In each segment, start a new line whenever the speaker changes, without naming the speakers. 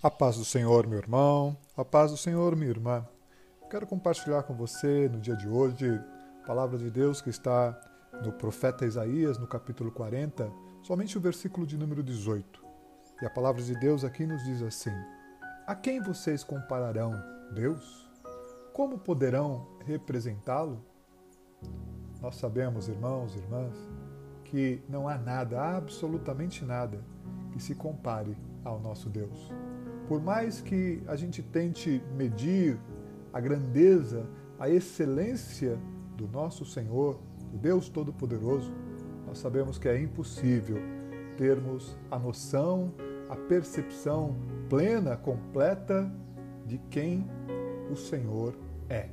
A paz do Senhor, meu irmão, a paz do Senhor, minha irmã. Quero compartilhar com você no dia de hoje a palavra de Deus que está no profeta Isaías, no capítulo 40, somente o versículo de número 18. E a palavra de Deus aqui nos diz assim: A quem vocês compararão Deus? Como poderão representá-lo? Nós sabemos, irmãos e irmãs, que não há nada, absolutamente nada, que se compare ao nosso Deus. Por mais que a gente tente medir a grandeza, a excelência do nosso Senhor, do Deus Todo-Poderoso, nós sabemos que é impossível termos a noção, a percepção plena, completa de quem o Senhor é.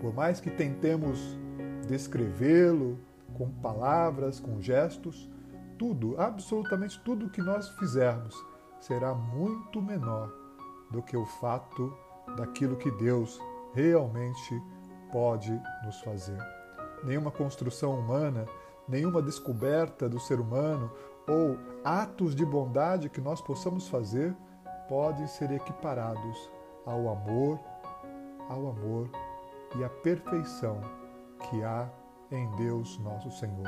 Por mais que tentemos descrevê-lo com palavras, com gestos, tudo, absolutamente tudo que nós fizermos será muito menor do que o fato daquilo que Deus realmente pode nos fazer. Nenhuma construção humana, nenhuma descoberta do ser humano ou atos de bondade que nós possamos fazer podem ser equiparados ao amor, ao amor e à perfeição que há em Deus nosso Senhor.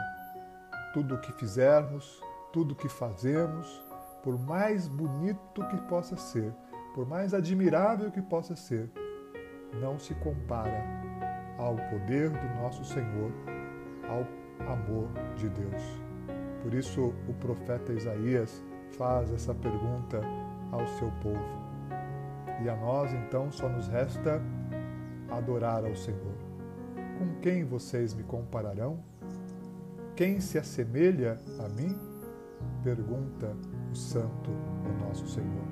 Tudo o que fizermos, tudo o que fazemos, por mais bonito que possa ser, por mais admirável que possa ser, não se compara ao poder do nosso Senhor, ao amor de Deus. Por isso, o profeta Isaías faz essa pergunta ao seu povo. E a nós, então, só nos resta adorar ao Senhor. Com quem vocês me compararão? Quem se assemelha a mim? Pergunta o Santo, o nosso Senhor.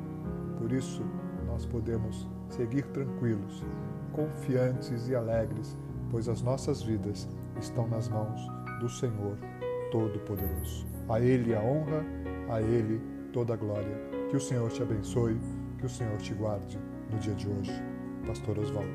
Por isso, nós podemos seguir tranquilos, confiantes e alegres, pois as nossas vidas estão nas mãos do Senhor Todo-Poderoso. A Ele a honra, a Ele toda a glória. Que o Senhor te abençoe, que o Senhor te guarde no dia de hoje. Pastor Oswaldo.